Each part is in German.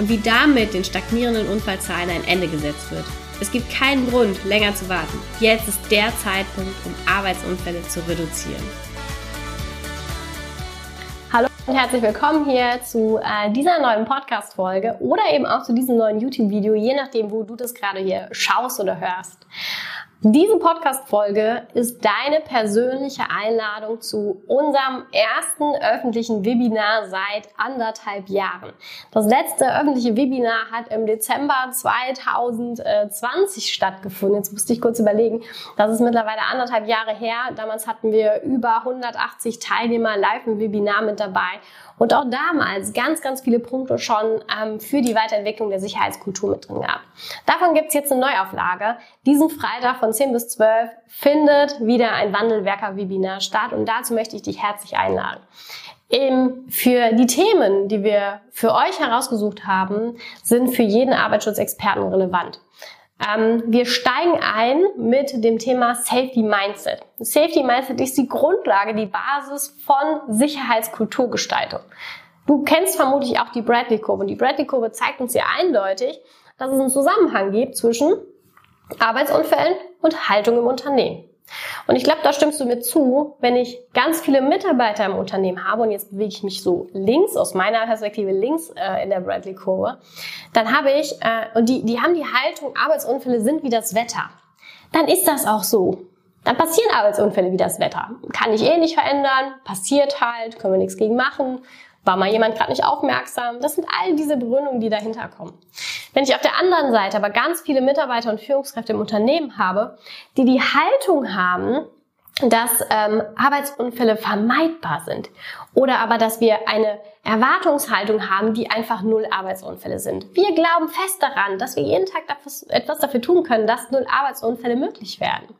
und wie damit den stagnierenden Unfallzahlen ein Ende gesetzt wird. Es gibt keinen Grund, länger zu warten. Jetzt ist der Zeitpunkt, um Arbeitsunfälle zu reduzieren. Hallo und herzlich willkommen hier zu äh, dieser neuen Podcast-Folge oder eben auch zu diesem neuen YouTube-Video, je nachdem, wo du das gerade hier schaust oder hörst. Diese Podcast-Folge ist deine persönliche Einladung zu unserem ersten öffentlichen Webinar seit anderthalb Jahren. Das letzte öffentliche Webinar hat im Dezember 2020 stattgefunden. Jetzt musste ich kurz überlegen, das ist mittlerweile anderthalb Jahre her. Damals hatten wir über 180 Teilnehmer live im Webinar mit dabei und auch damals ganz, ganz viele Punkte schon ähm, für die Weiterentwicklung der Sicherheitskultur mit drin gehabt. Davon gibt's jetzt eine Neuauflage. Diesen Freitag von 10 bis 12 findet wieder ein Wandelwerker-Webinar statt und dazu möchte ich dich herzlich einladen. Eben für die Themen, die wir für euch herausgesucht haben, sind für jeden Arbeitsschutzexperten relevant. Ähm, wir steigen ein mit dem Thema Safety Mindset. Safety Mindset ist die Grundlage, die Basis von Sicherheitskulturgestaltung. Du kennst vermutlich auch die Bradley-Kurve und die Bradley-Kurve zeigt uns sehr eindeutig, dass es einen Zusammenhang gibt zwischen Arbeitsunfällen und Haltung im Unternehmen. Und ich glaube, da stimmst du mir zu, wenn ich ganz viele Mitarbeiter im Unternehmen habe und jetzt bewege ich mich so links, aus meiner Perspektive links äh, in der Bradley-Kurve, dann habe ich, äh, und die, die haben die Haltung, Arbeitsunfälle sind wie das Wetter. Dann ist das auch so. Dann passieren Arbeitsunfälle wie das Wetter. Kann ich eh nicht verändern, passiert halt, können wir nichts gegen machen. War mal jemand gerade nicht aufmerksam? Das sind all diese Begründungen, die dahinter kommen. Wenn ich auf der anderen Seite aber ganz viele Mitarbeiter und Führungskräfte im Unternehmen habe, die die Haltung haben, dass ähm, Arbeitsunfälle vermeidbar sind oder aber dass wir eine Erwartungshaltung haben, die einfach null Arbeitsunfälle sind. Wir glauben fest daran, dass wir jeden Tag etwas dafür tun können, dass null Arbeitsunfälle möglich werden.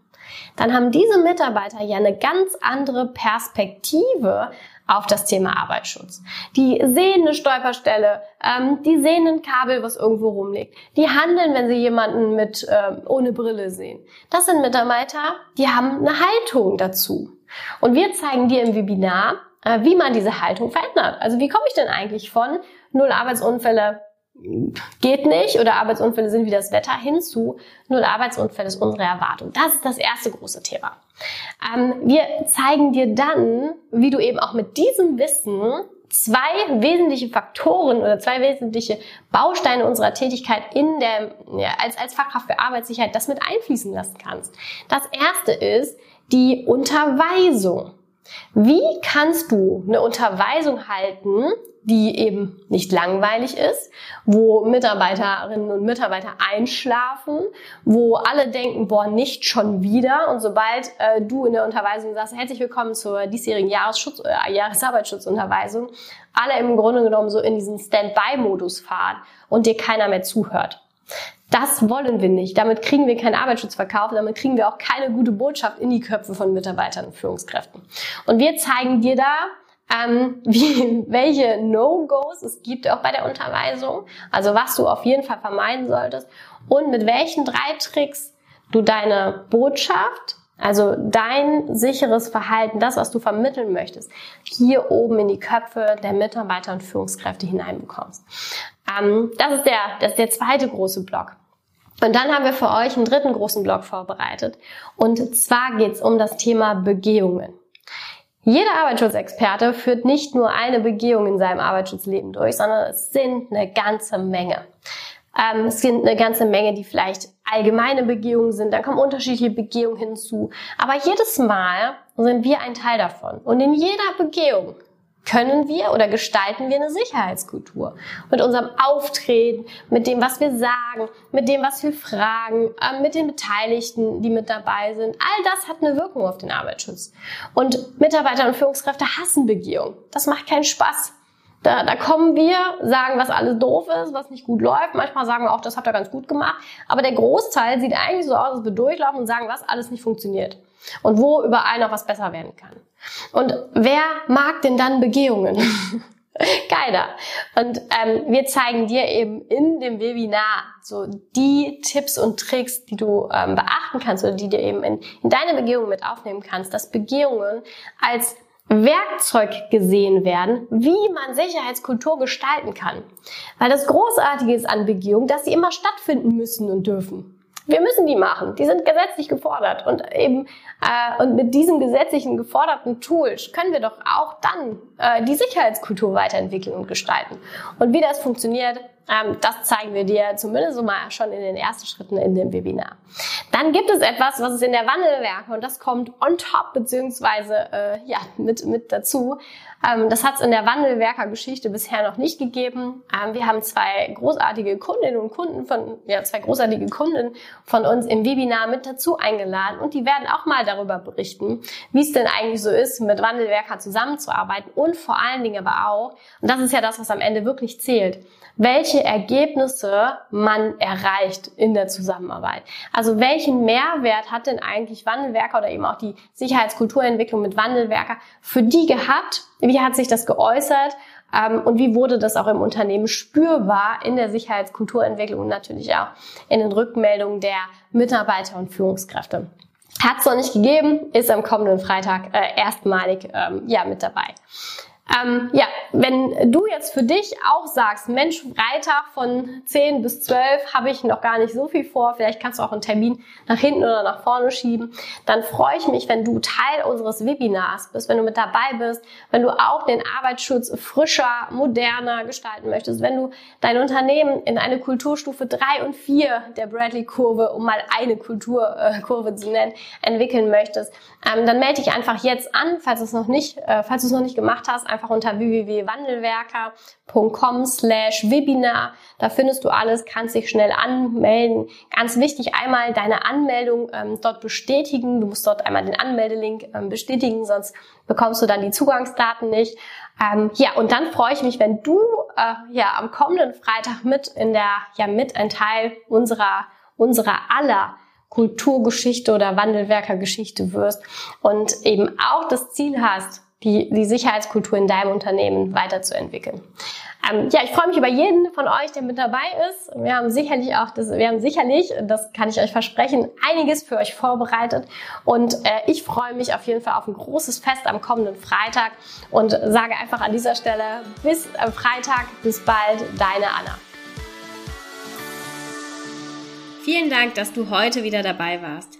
Dann haben diese Mitarbeiter ja eine ganz andere Perspektive auf das Thema Arbeitsschutz. Die sehen eine Stolperstelle, ähm, die sehen ein Kabel, was irgendwo rumliegt. Die handeln, wenn sie jemanden mit ähm, ohne Brille sehen. Das sind Mitarbeiter, die haben eine Haltung dazu. Und wir zeigen dir im Webinar, äh, wie man diese Haltung verändert. Also wie komme ich denn eigentlich von null Arbeitsunfälle geht nicht oder Arbeitsunfälle sind wie das Wetter hinzu. Null Arbeitsunfälle ist unsere Erwartung. Das ist das erste große Thema. Ähm, wir zeigen dir dann, wie du eben auch mit diesem Wissen zwei wesentliche Faktoren oder zwei wesentliche Bausteine unserer Tätigkeit in der, ja, als, als Fachkraft für Arbeitssicherheit das mit einfließen lassen kannst. Das erste ist die Unterweisung. Wie kannst du eine Unterweisung halten, die eben nicht langweilig ist, wo Mitarbeiterinnen und Mitarbeiter einschlafen, wo alle denken, boah, nicht schon wieder. Und sobald äh, du in der Unterweisung sagst, herzlich willkommen zur diesjährigen äh, Jahresarbeitsschutzunterweisung, alle im Grunde genommen so in diesen Standby-Modus fahren und dir keiner mehr zuhört. Das wollen wir nicht. Damit kriegen wir keinen Arbeitsschutz verkauft, damit kriegen wir auch keine gute Botschaft in die Köpfe von Mitarbeitern und Führungskräften. Und wir zeigen dir da, ähm, wie, welche No-Gos es gibt auch bei der Unterweisung, also was du auf jeden Fall vermeiden solltest und mit welchen drei Tricks du deine Botschaft, also dein sicheres Verhalten, das, was du vermitteln möchtest, hier oben in die Köpfe der Mitarbeiter und Führungskräfte hineinbekommst. Ähm, das, ist der, das ist der zweite große Block. Und dann haben wir für euch einen dritten großen Block vorbereitet. Und zwar geht es um das Thema Begehungen. Jeder Arbeitsschutzexperte führt nicht nur eine Begehung in seinem Arbeitsschutzleben durch, sondern es sind eine ganze Menge. Ähm, es sind eine ganze Menge, die vielleicht allgemeine Begehungen sind, dann kommen unterschiedliche Begehungen hinzu. Aber jedes Mal sind wir ein Teil davon. Und in jeder Begehung können wir oder gestalten wir eine Sicherheitskultur. Mit unserem Auftreten, mit dem, was wir sagen, mit dem, was wir fragen, äh, mit den Beteiligten, die mit dabei sind. All das hat eine Wirkung auf den Arbeitsschutz. Und Mitarbeiter und Führungskräfte hassen Begehung. Das macht keinen Spaß. Da, da kommen wir, sagen, was alles doof ist, was nicht gut läuft. Manchmal sagen wir auch, das habt ihr ganz gut gemacht. Aber der Großteil sieht eigentlich so aus, als wir durchlaufen und sagen, was alles nicht funktioniert. Und wo überall noch was besser werden kann. Und wer mag denn dann Begehungen? Keiner. Und ähm, wir zeigen dir eben in dem Webinar so die Tipps und Tricks, die du ähm, beachten kannst oder die dir eben in, in deine Begehungen mit aufnehmen kannst, dass Begehungen als Werkzeug gesehen werden, wie man Sicherheitskultur gestalten kann. Weil das Großartige ist an Begehungen, dass sie immer stattfinden müssen und dürfen. Wir müssen die machen. Die sind gesetzlich gefordert. Und eben äh, und mit diesem gesetzlichen geforderten Tool können wir doch auch dann äh, die Sicherheitskultur weiterentwickeln und gestalten. Und wie das funktioniert, das zeigen wir dir zumindest so mal schon in den ersten Schritten in dem Webinar. Dann gibt es etwas, was ist in der Wandelwerke und das kommt on top beziehungsweise äh, ja mit mit dazu. Ähm, das hat es in der Wandelwerker-Geschichte bisher noch nicht gegeben. Ähm, wir haben zwei großartige Kundinnen und Kunden von ja zwei großartige Kunden von uns im Webinar mit dazu eingeladen und die werden auch mal darüber berichten, wie es denn eigentlich so ist, mit Wandelwerker zusammenzuarbeiten und vor allen Dingen aber auch, und das ist ja das, was am Ende wirklich zählt, welche Ergebnisse man erreicht in der Zusammenarbeit. Also welchen Mehrwert hat denn eigentlich Wandelwerker oder eben auch die Sicherheitskulturentwicklung mit Wandelwerker für die gehabt? Wie hat sich das geäußert? Ähm, und wie wurde das auch im Unternehmen spürbar in der Sicherheitskulturentwicklung und natürlich auch in den Rückmeldungen der Mitarbeiter und Führungskräfte? Hat es noch nicht gegeben, ist am kommenden Freitag äh, erstmalig ähm, ja, mit dabei. Ähm, ja, wenn du jetzt für dich auch sagst, Mensch, Freitag von 10 bis 12 habe ich noch gar nicht so viel vor, vielleicht kannst du auch einen Termin nach hinten oder nach vorne schieben, dann freue ich mich, wenn du Teil unseres Webinars bist, wenn du mit dabei bist, wenn du auch den Arbeitsschutz frischer, moderner gestalten möchtest, wenn du dein Unternehmen in eine Kulturstufe 3 und 4 der Bradley-Kurve, um mal eine Kulturkurve zu nennen, entwickeln möchtest, ähm, dann melde dich einfach jetzt an, falls du es noch nicht, äh, falls du es noch nicht gemacht hast, einfach unter www.wandelwerker.com slash Webinar. Da findest du alles, kannst dich schnell anmelden. Ganz wichtig, einmal deine Anmeldung ähm, dort bestätigen. Du musst dort einmal den Anmeldelink ähm, bestätigen, sonst bekommst du dann die Zugangsdaten nicht. Ähm, ja, und dann freue ich mich, wenn du äh, ja am kommenden Freitag mit in der, ja, mit ein Teil unserer, unserer aller Kulturgeschichte oder Wandelwerkergeschichte wirst und eben auch das Ziel hast, die, die Sicherheitskultur in deinem Unternehmen weiterzuentwickeln. Ähm, ja, ich freue mich über jeden von euch, der mit dabei ist. Wir haben sicherlich auch, das, wir haben sicherlich, das kann ich euch versprechen, einiges für euch vorbereitet. Und äh, ich freue mich auf jeden Fall auf ein großes Fest am kommenden Freitag und sage einfach an dieser Stelle bis äh, Freitag, bis bald, deine Anna. Vielen Dank, dass du heute wieder dabei warst.